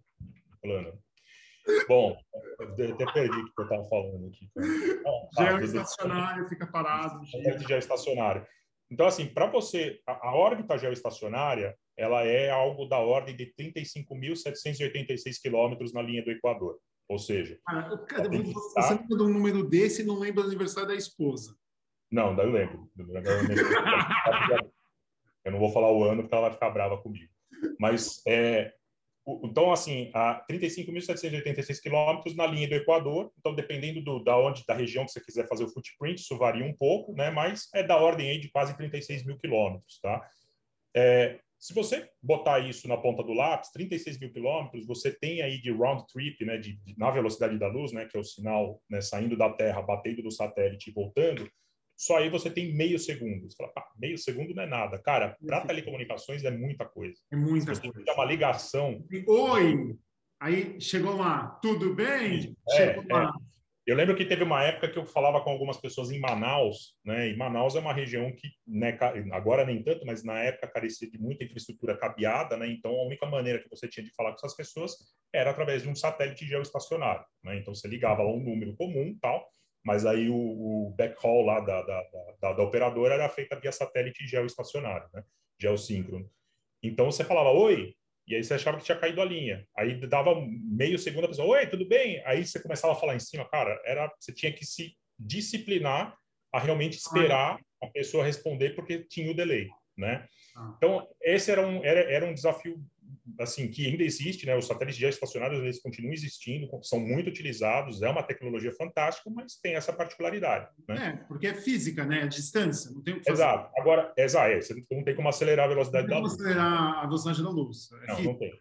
É. Bom, eu até perdi o que eu estava falando aqui.
Ah, geoestacionário, fica parado.
Geoestacionário. Então, assim, para você, a, a, órbita geoestacionária, ela é algo da ordem de 35.786 quilômetros na linha do Equador. Ou seja...
Ah, cara, você estar... lembra de um número desse e não lembra do aniversário da esposa.
Não, daí eu lembro. Eu não vou falar o ano porque ela vai ficar brava comigo. Mas, é, então, assim, a 35.786 quilômetros na linha do Equador. Então, dependendo do, da onde, da região que você quiser fazer o footprint, isso varia um pouco, né? Mas é da ordem aí de quase 36 mil quilômetros, tá? É, se você botar isso na ponta do lápis, 36 mil quilômetros, você tem aí de round trip, né? De, de, na velocidade da luz, né? Que é o sinal né, saindo da Terra, batendo no satélite e voltando só aí você tem meio segundo. Você fala, meio segundo não é nada. Cara, para telecomunicações é muita coisa.
É muita coisa.
É uma ligação.
Oi! Aí chegou lá, tudo bem? É, chegou
é. lá. Eu lembro que teve uma época que eu falava com algumas pessoas em Manaus, né? E Manaus é uma região que, né, agora nem tanto, mas na época carecia de muita infraestrutura cabeada, né? Então a única maneira que você tinha de falar com essas pessoas era através de um satélite geoestacionário, né? Então você ligava lá um número comum, tal, mas aí o, o backhaul lá da, da, da, da, operadora era feita via satélite geoestacionário, né? geossíncrono. Então você falava, oi, e aí você achava que tinha caído a linha. Aí dava meio segundo a pessoa, oi, tudo bem? Aí você começava a falar em cima, cara, era, você tinha que se disciplinar a realmente esperar a pessoa responder porque tinha o delay, né? Ah. Então, esse era um, era, era um desafio assim, que ainda existe, né? Os satélites geoestacionários, eles continuam existindo, são muito utilizados, é uma tecnologia fantástica, mas tem essa particularidade,
né? É, porque é física, né? A distância, não tem o que
fazer. Exato. Agora, exato, é, você não tem como acelerar a velocidade
da
luz.
Não tem como acelerar a velocidade da luz.
É não, física. não tem.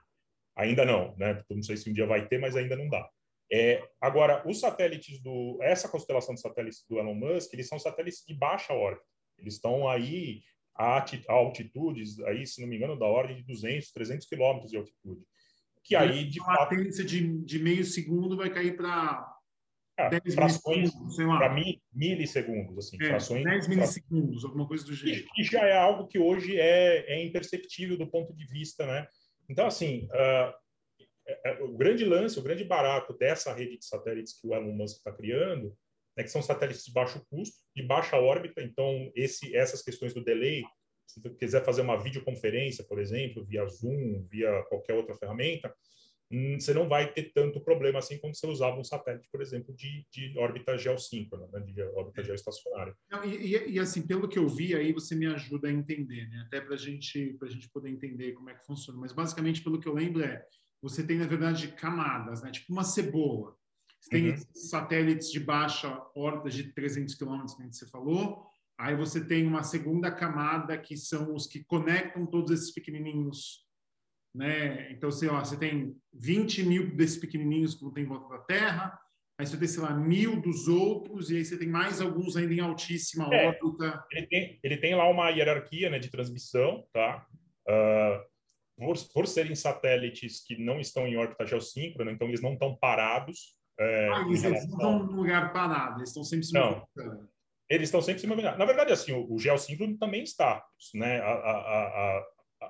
Ainda não, né? Não sei se um dia vai ter, mas ainda não dá. É, agora, os satélites do essa constelação de satélites do Elon Musk, eles são satélites de baixa órbita. Eles estão aí a altitudes, aí, se não me engano, da ordem de 200, 300 quilômetros de altitude. Que aí, de
uma fato... latência de, de meio segundo vai cair para
é, 10 frações, para milissegundos, assim,
é,
frações...
10 milissegundos, alguma coisa do jeito.
Que, que já é algo que hoje é, é imperceptível do ponto de vista, né? Então, assim, uh, o grande lance, o grande barato dessa rede de satélites que o Elon Musk está criando é que são satélites de baixo custo, de baixa órbita. Então, esse, essas questões do delay, se você quiser fazer uma videoconferência, por exemplo, via Zoom, via qualquer outra ferramenta, hum, você não vai ter tanto problema assim quando você usava um satélite, por exemplo, de, de órbita geossíncrona, né, de órbita geoestacionária.
Não, e, e, e, assim, pelo que eu vi aí, você me ajuda a entender, né? até para gente, a gente poder entender como é que funciona. Mas, basicamente, pelo que eu lembro, é você tem, na verdade, camadas, né? tipo uma cebola. Você tem uhum. satélites de baixa órbita de 300 quilômetros, como você falou. Aí você tem uma segunda camada, que são os que conectam todos esses pequenininhos. Né? Então, sei lá, você tem 20 mil desses pequenininhos que tem em volta da Terra. Aí você tem, sei lá, mil dos outros. E aí você tem mais alguns ainda em altíssima é, órbita.
Ele tem, ele tem lá uma hierarquia né, de transmissão, tá? Uh, por, por serem satélites que não estão em órbita geossíncrona, então eles não estão parados.
É, ah, eles, relação... não estão lugar parado, eles estão sempre se
não. Eles estão sempre se movimentando. Na verdade, assim, o, o geossíncrono também está, né? A, a,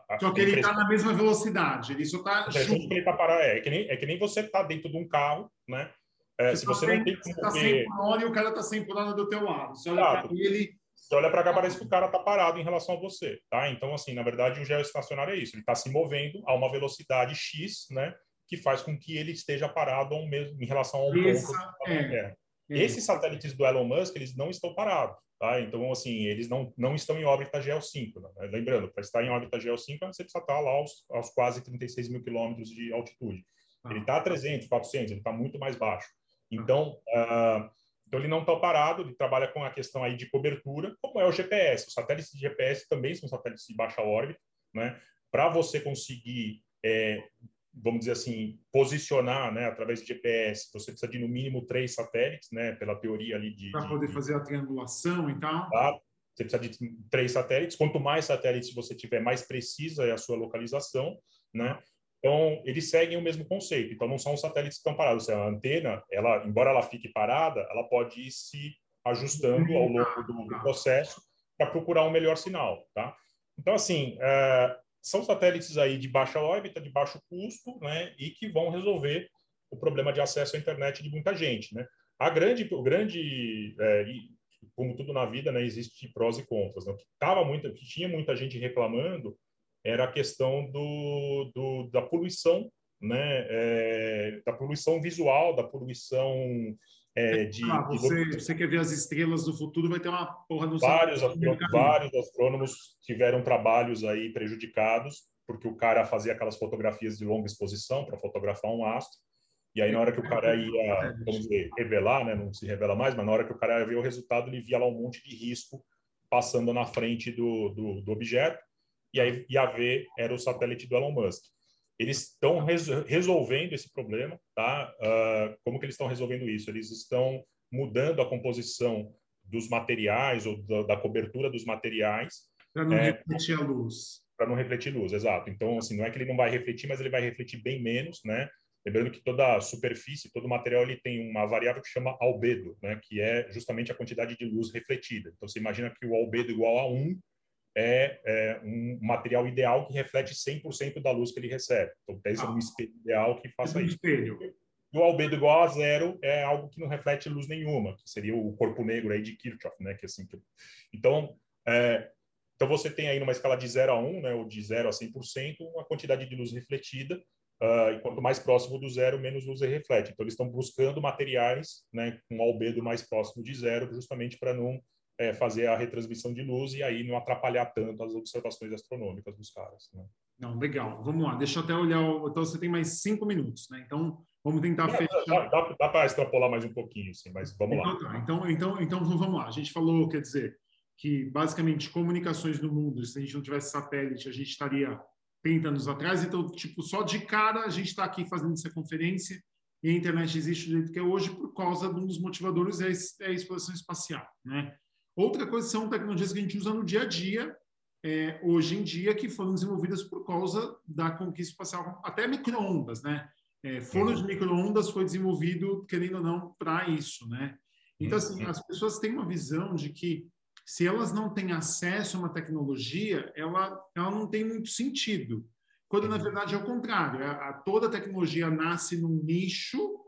a, só que ele está na mesma velocidade, ele só está.
É, ele tá parado, é, é, que nem, é que nem você está dentro de um carro, né? É, se você, tá não tem
como Você está 100 por hora e o cara está 100 por hora do teu lado. Você olha para ele,
você olha para cá, parece que o cara está parado em relação a você, tá? Então, assim, na verdade, o geoestacionário é isso. Ele está se movendo a uma velocidade X, né? Que faz com que ele esteja parado ao mesmo, em relação ao
Essa, ponto é,
é. Esses satélites do Elon Musk, eles não estão parados, tá? Então, assim, eles não, não estão em órbita geossíncrona. Né? Lembrando, para estar em órbita geossíncrona, você precisa estar lá aos, aos quase 36 mil quilômetros de altitude. Ele está a 300, 400, ele está muito mais baixo. Então, uh, então, ele não está parado, ele trabalha com a questão aí de cobertura, como é o GPS. Os satélites de GPS também são satélites de baixa órbita, né? Para você conseguir, é, vamos dizer assim, posicionar, né, através de GPS, você precisa de no mínimo três satélites, né, pela teoria ali de...
Para poder fazer a triangulação e tal.
Tá? Você precisa de três satélites. Quanto mais satélites você tiver, mais precisa é a sua localização, né? Então, eles seguem o mesmo conceito. Então, não são satélites que estão parados. A antena, ela, embora ela fique parada, ela pode ir se ajustando ao longo do, do processo para procurar um melhor sinal, tá? Então, assim, é, são satélites aí de baixa órbita, de baixo custo, né? E que vão resolver o problema de acesso à internet de muita gente, né? A grande, o grande, é, como tudo na vida, né? Existe prós e contras. Né? Que tava muito, que tinha muita gente reclamando era a questão do, do da poluição, né? É, da poluição visual, da poluição é, de,
ah, você, de... você, quer ver as estrelas do futuro, vai ter uma porra no
vários, astrônomos, vários astrônomos tiveram trabalhos aí prejudicados porque o cara fazia aquelas fotografias de longa exposição para fotografar um astro e aí na hora que o cara ia, vamos dizer, revelar, né, não se revela mais, mas na hora que o cara ia ver o resultado, ele via lá um monte de risco passando na frente do, do, do objeto e aí IAV era o satélite do Elon Musk. Eles estão res resolvendo esse problema, tá? Uh, como que eles estão resolvendo isso? Eles estão mudando a composição dos materiais ou da, da cobertura dos materiais
para não é, refletir a luz.
Para não refletir luz, exato. Então, assim, não é que ele não vai refletir, mas ele vai refletir bem menos, né? Lembrando que toda a superfície, todo o material, ele tem uma variável que chama albedo, né? Que é justamente a quantidade de luz refletida. Então, você imagina que o albedo igual a 1 é, é, um material ideal que reflete 100% da luz que ele recebe. Então, pensa ah. um espelho ideal que faça um isso. Espelho. E o albedo igual a zero é algo que não reflete luz nenhuma, que seria o corpo negro aí de Kirchhoff, né? Que assim, que... Então, é, então você tem aí numa escala de 0 a 1, né, ou de 0 a 100%, uma quantidade de luz refletida, uh, e quanto mais próximo do zero, menos luz ele reflete. Então eles estão buscando materiais, né, com albedo mais próximo de zero, justamente para não é, fazer a retransmissão de luz e aí não atrapalhar tanto as observações astronômicas dos caras. Né?
Não, legal. Vamos lá. Deixa eu até olhar. O... Então você tem mais cinco minutos, né? Então vamos tentar
Dá,
fechar.
dá, dá, dá para extrapolar mais um pouquinho, sim, mas vamos
então,
lá.
Tá. Então, então, então vamos lá. A gente falou, quer dizer, que basicamente comunicações no mundo, se a gente não tivesse satélite, a gente estaria 30 anos atrás. Então, tipo, só de cara a gente está aqui fazendo essa conferência e a internet existe do jeito que é hoje por causa de um dos motivadores é a exploração espacial, né? Outra coisa são tecnologias que a gente usa no dia a dia, é, hoje em dia, que foram desenvolvidas por causa da conquista espacial, até microondas, né? É, forno de microondas foi desenvolvido, querendo ou não, para isso, né? Então, assim, as pessoas têm uma visão de que se elas não têm acesso a uma tecnologia, ela, ela não tem muito sentido. Quando, na verdade, é o contrário. A, a, toda tecnologia nasce num nicho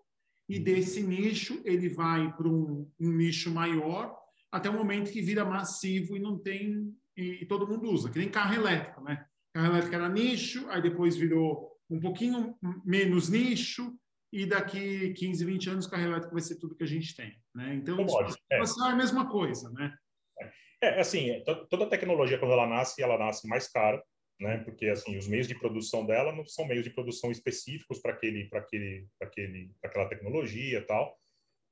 e desse nicho ele vai para um, um nicho maior até o momento que vira massivo e não tem e, e, todo mundo usa, que nem carro elétrico, né? Carro elétrico era nicho, aí depois virou um pouquinho menos nicho e daqui 15, 20 anos carro elétrico vai ser tudo que a gente tem, né? Então, isso, é. é a mesma coisa, né?
É, assim, toda tecnologia quando ela nasce, ela nasce mais cara, né? Porque assim, os meios de produção dela não são meios de produção específicos para aquele, para aquele, para aquele, para aquela tecnologia, e tal.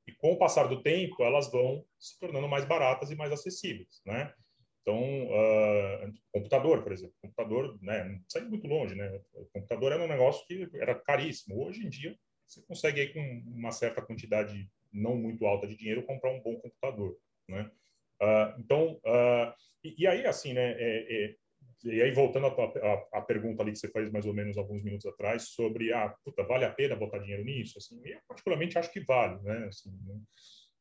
E com o passar do tempo, elas vão se tornando mais baratas e mais acessíveis, né? Então, uh, computador, por exemplo, computador, né, não sai muito longe, né? O computador era um negócio que era caríssimo. Hoje em dia, você consegue aí com uma certa quantidade não muito alta de dinheiro comprar um bom computador, né? Uh, então, uh, e, e, aí, assim, né, é, é, e aí voltando à pergunta ali que você fez mais ou menos alguns minutos atrás sobre, ah, puta, vale a pena botar dinheiro nisso? Assim, eu particularmente acho que vale, né? Assim, né?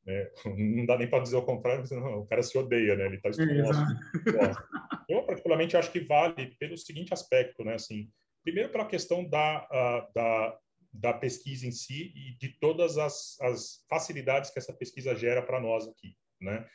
É, não dá nem para dizer o contrário, não, o cara se odeia, né? Ele está estudando. Eu particularmente acho que vale pelo seguinte aspecto, né? Assim, primeiro pela questão da, da, da pesquisa em si e de todas as, as facilidades que essa pesquisa gera para nós aqui, né?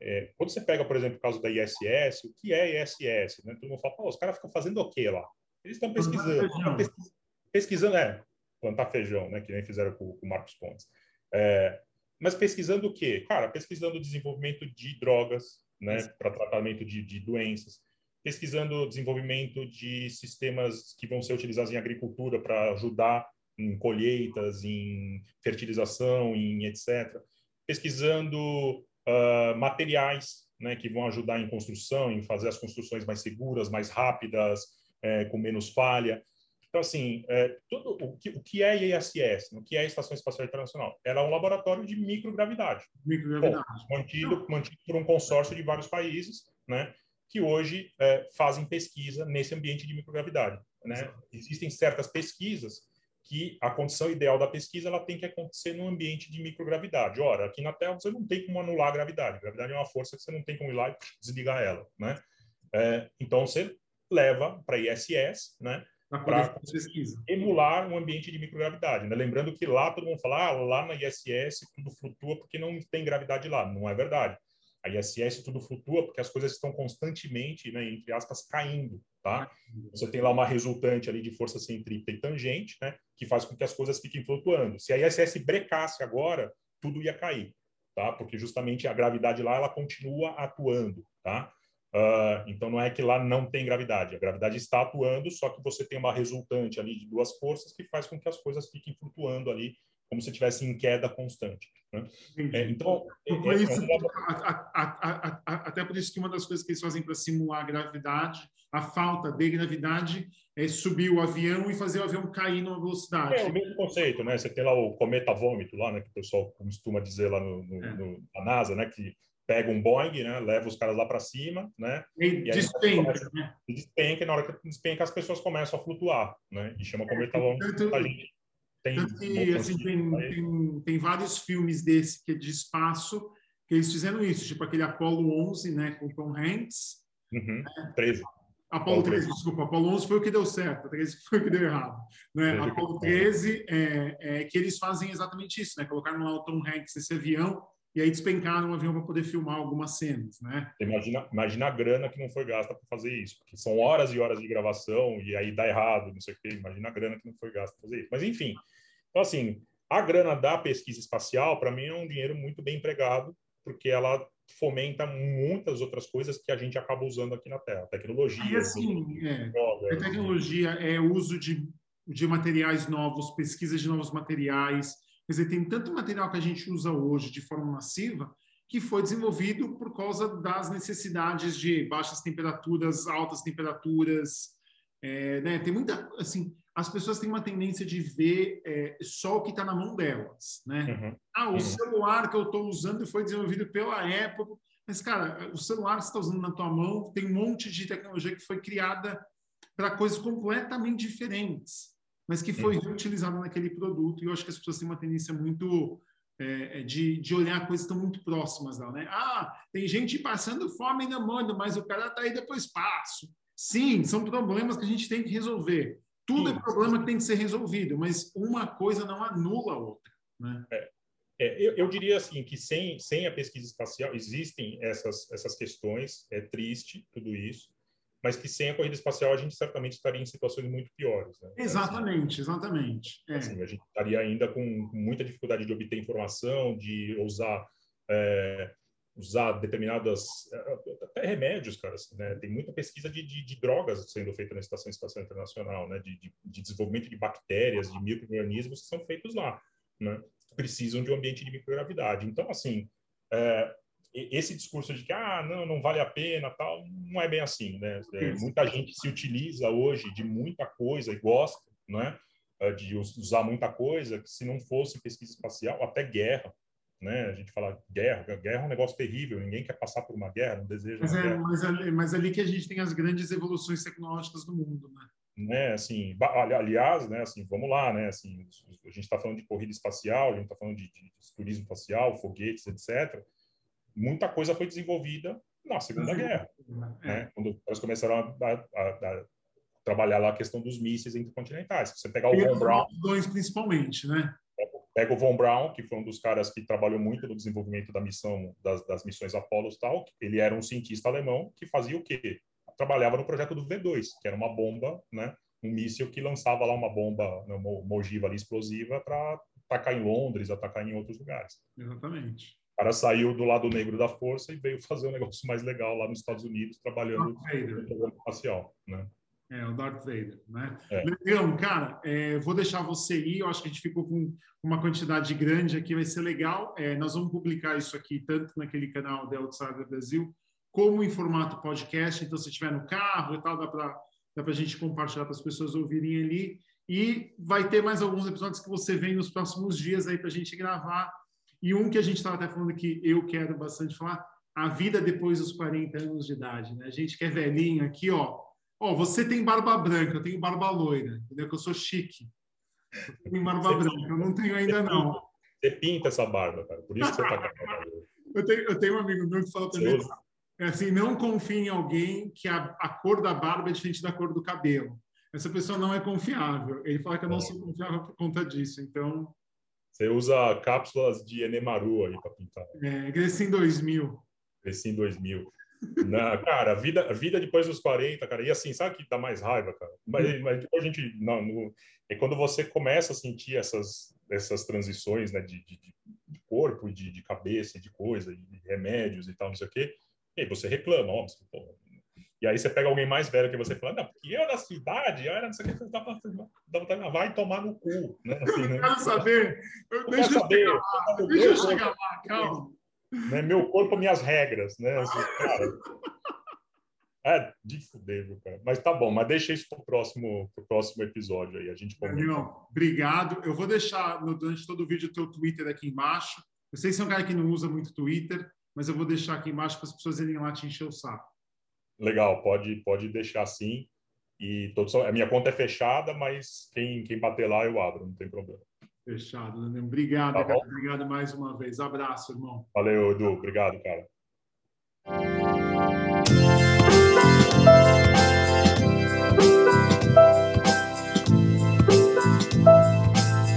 É, quando você pega, por exemplo, o caso da ISS, o que é ISS? Né? Todo mundo fala, os caras ficam fazendo o quê lá? Eles estão pesquisando. Pesquisando, pesquisando, é, plantar feijão, né? Que nem fizeram com, com o Marcos Pontes. É, mas pesquisando o quê? Cara, pesquisando o desenvolvimento de drogas, né? Para tratamento de, de doenças. Pesquisando o desenvolvimento de sistemas que vão ser utilizados em agricultura para ajudar em colheitas, em fertilização, em etc. Pesquisando uh, materiais né, que vão ajudar em construção, em fazer as construções mais seguras, mais rápidas, é, com menos falha. Então, assim, é, tudo, o, que, o que é ISS, o que é a Estação Espacial Internacional? Ela é um laboratório de microgravidade.
Microgravidade.
Bom, mantido, mantido por um consórcio de vários países, né, que hoje é, fazem pesquisa nesse ambiente de microgravidade. Né? Existem certas pesquisas que a condição ideal da pesquisa ela tem que acontecer num ambiente de microgravidade. Ora, aqui na Terra você não tem como anular a gravidade. A gravidade é uma força que você não tem como ir lá e desligar ela, né? É, então você leva para ISS, né? Para emular um ambiente de microgravidade. Né? Lembrando que lá todo mundo fala, ah, lá na ISS tudo flutua porque não tem gravidade lá. Não é verdade. A ISS tudo flutua porque as coisas estão constantemente, né, entre aspas, caindo, tá? Você tem lá uma resultante ali de força centrípeta e tangente, né, que faz com que as coisas fiquem flutuando. Se a ISS brecasse agora, tudo ia cair, tá? Porque justamente a gravidade lá ela continua atuando, tá? Uh, então não é que lá não tem gravidade, a gravidade está atuando, só que você tem uma resultante ali de duas forças que faz com que as coisas fiquem flutuando ali como se estivesse em queda constante. Né? É, então, é,
é, isso, a, a, a, até por isso que uma das coisas que eles fazem para simular a gravidade, a falta de gravidade, é subir o avião e fazer o avião cair numa velocidade.
É o mesmo conceito, né? Você tem lá o cometa vômito lá, né? Que o pessoal costuma dizer lá no, no, é. no na NASA, né? Que pega um Boeing, né? Leva os caras lá para cima, né?
E, e despenca, começa, né?
despenca, e na hora que despenca as pessoas começam a flutuar, né? E chama cometa vômito. a gente
tem, que, assim, tem, tem, tem, vários filmes desse que é de espaço que eles fizeram isso, tipo aquele Apollo 11, né, com Tom Hanks.
Uhum. Né? 13.
Apolo 13, 13, desculpa, Apolo 11 foi o que deu certo, 13 foi o que deu errado. Né? Apolo 13 é, é, que eles fazem exatamente isso, né? Colocaram lá o Tom Hanks nesse avião e aí despencaram o avião para poder filmar algumas cenas, né?
Imagina, imagina a grana que não foi gasta para fazer isso, porque são horas e horas de gravação e aí dá errado, não sei o quê. Imagina a grana que não foi gasta para fazer isso. Mas enfim, então assim, a grana da pesquisa espacial para mim é um dinheiro muito bem empregado, porque ela fomenta muitas outras coisas que a gente acaba usando aqui na Terra. Tecnologia. E
assim, é, a tecnologia é uso de, de materiais novos, pesquisa de novos materiais. Quer dizer, tem tanto material que a gente usa hoje de forma massiva que foi desenvolvido por causa das necessidades de baixas temperaturas, altas temperaturas. É, né? Tem muita, assim, as pessoas têm uma tendência de ver é, só o que está na mão delas, né? Uhum. Ah, o uhum. celular que eu estou usando foi desenvolvido pela Apple, mas cara, o celular que você está usando na tua mão tem um monte de tecnologia que foi criada para coisas completamente diferentes, mas que foi uhum. reutilizada naquele produto. E eu acho que as pessoas têm uma tendência muito é, é, de, de olhar coisas que estão muito próximas lá, né? Ah, tem gente passando fome no mundo, mas o cara está indo para o espaço. Sim, são problemas que a gente tem que resolver. Tudo é Sim. é problema que tem que ser resolvido, mas uma coisa não anula a outra, né?
É. É, eu, eu, diria assim que sem, sem a pesquisa espacial existem essas, essas questões, é triste tudo isso, mas que sem a corrida espacial a gente certamente estaria em situações muito piores. Né?
Exatamente, assim, exatamente.
É. Assim, a gente estaria ainda com, muita dificuldade de obter informação, de usar é, usar determinadas até remédios, cara. Assim, né? Tem muita pesquisa de, de, de, drogas sendo feita na Estação Espacial Internacional, né? De, de, de desenvolvimento de bactérias, de microorganismos que são feitos lá, né? Precisam de um ambiente de microgravidade. Então, assim, é, esse discurso de que ah não não vale a pena tal não é bem assim né? É, muita gente se utiliza hoje de muita coisa e gosta né é, de usar muita coisa que se não fosse pesquisa espacial até guerra né? A gente fala guerra guerra é um negócio terrível ninguém quer passar por uma guerra não deseja
mas, é, mas, ali, mas ali que a gente tem as grandes evoluções tecnológicas do mundo né?
Né, assim, aliás, né, assim, vamos lá, né, assim, a gente está falando de corrida espacial, a gente está falando de, de, de turismo espacial, foguetes, etc muita coisa foi desenvolvida na Segunda Guerra, é. né? quando eles começaram a, a, a, trabalhar lá a questão dos mísseis intercontinentais. Você pegar o Von Braun,
dois principalmente, né?
Pega o Von Braun, que foi um dos caras que trabalhou muito no desenvolvimento da missão das, das missões Apollo tal. Ele era um cientista alemão que fazia o quê? Trabalhava no projeto do V2, que era uma bomba, né? Um míssil que lançava lá uma bomba, né, uma ogiva ali explosiva para atacar em Londres, atacar em outros lugares.
Exatamente
cara saiu do lado negro da força e veio fazer um negócio mais legal lá nos Estados Unidos, trabalhando no programa espacial, né?
É, o Darth Vader, né? É. Leão, cara, é, vou deixar você ir. Eu acho que a gente ficou com uma quantidade grande aqui, vai ser legal. É, nós vamos publicar isso aqui tanto naquele canal da Outsider Brasil, como em formato podcast. Então, se estiver no carro e tal, dá para dá a gente compartilhar para as pessoas ouvirem ali. E vai ter mais alguns episódios que você vem nos próximos dias aí para a gente gravar e um que a gente estava até falando que eu quero bastante falar, a vida depois dos 40 anos de idade, né? A gente que é velhinho aqui, ó. Ó, você tem barba branca, eu tenho barba loira, entendeu? Que eu sou chique. Eu tenho barba você branca, eu não tenho ainda não.
Você pinta essa barba, cara. Por isso que você tá
eu, tenho, eu tenho um amigo meu que fala também é assim, não confie em alguém que a, a cor da barba é diferente da cor do cabelo. Essa pessoa não é confiável. Ele fala que eu não é. sou confiável por conta disso. Então,
você usa cápsulas de Enemaru aí para pintar.
É, cresci em 2000.
Cresci em 2000. Na, cara, a vida, a vida depois dos 40, cara, e assim, sabe que dá mais raiva, cara? Mas, hum. mas depois a gente, não, no, é quando você começa a sentir essas, essas transições, né, de, de, de corpo, de, de cabeça, de coisa, de remédios e tal, não sei o quê, e aí você reclama, ó, pô, e aí você pega alguém mais velho que você fala, não, porque eu na cidade, eu era não sei o que, você tá vai tomar no cu. Né? Assim, né?
Eu quero saber. Eu, eu deixa, saber, eu lá, deixa eu chegar lá, calma.
Né? Meu corpo, minhas regras, né? Assim, cara, é de fuder, viu, cara? Mas tá bom, mas deixa isso pro próximo, pro próximo episódio aí, a gente
comenta. obrigado. Eu vou deixar no, durante todo o vídeo o teu Twitter aqui embaixo. Eu sei que você é um cara que não usa muito Twitter, mas eu vou deixar aqui embaixo para as pessoas irem lá te encher o saco.
Legal, pode, pode deixar assim. E todos, a minha conta é fechada, mas quem, quem bater lá eu abro, não tem problema.
Fechado, Daniel. Obrigado, tá cara. Obrigado mais uma vez. Abraço, irmão.
Valeu, Edu. Obrigado, cara.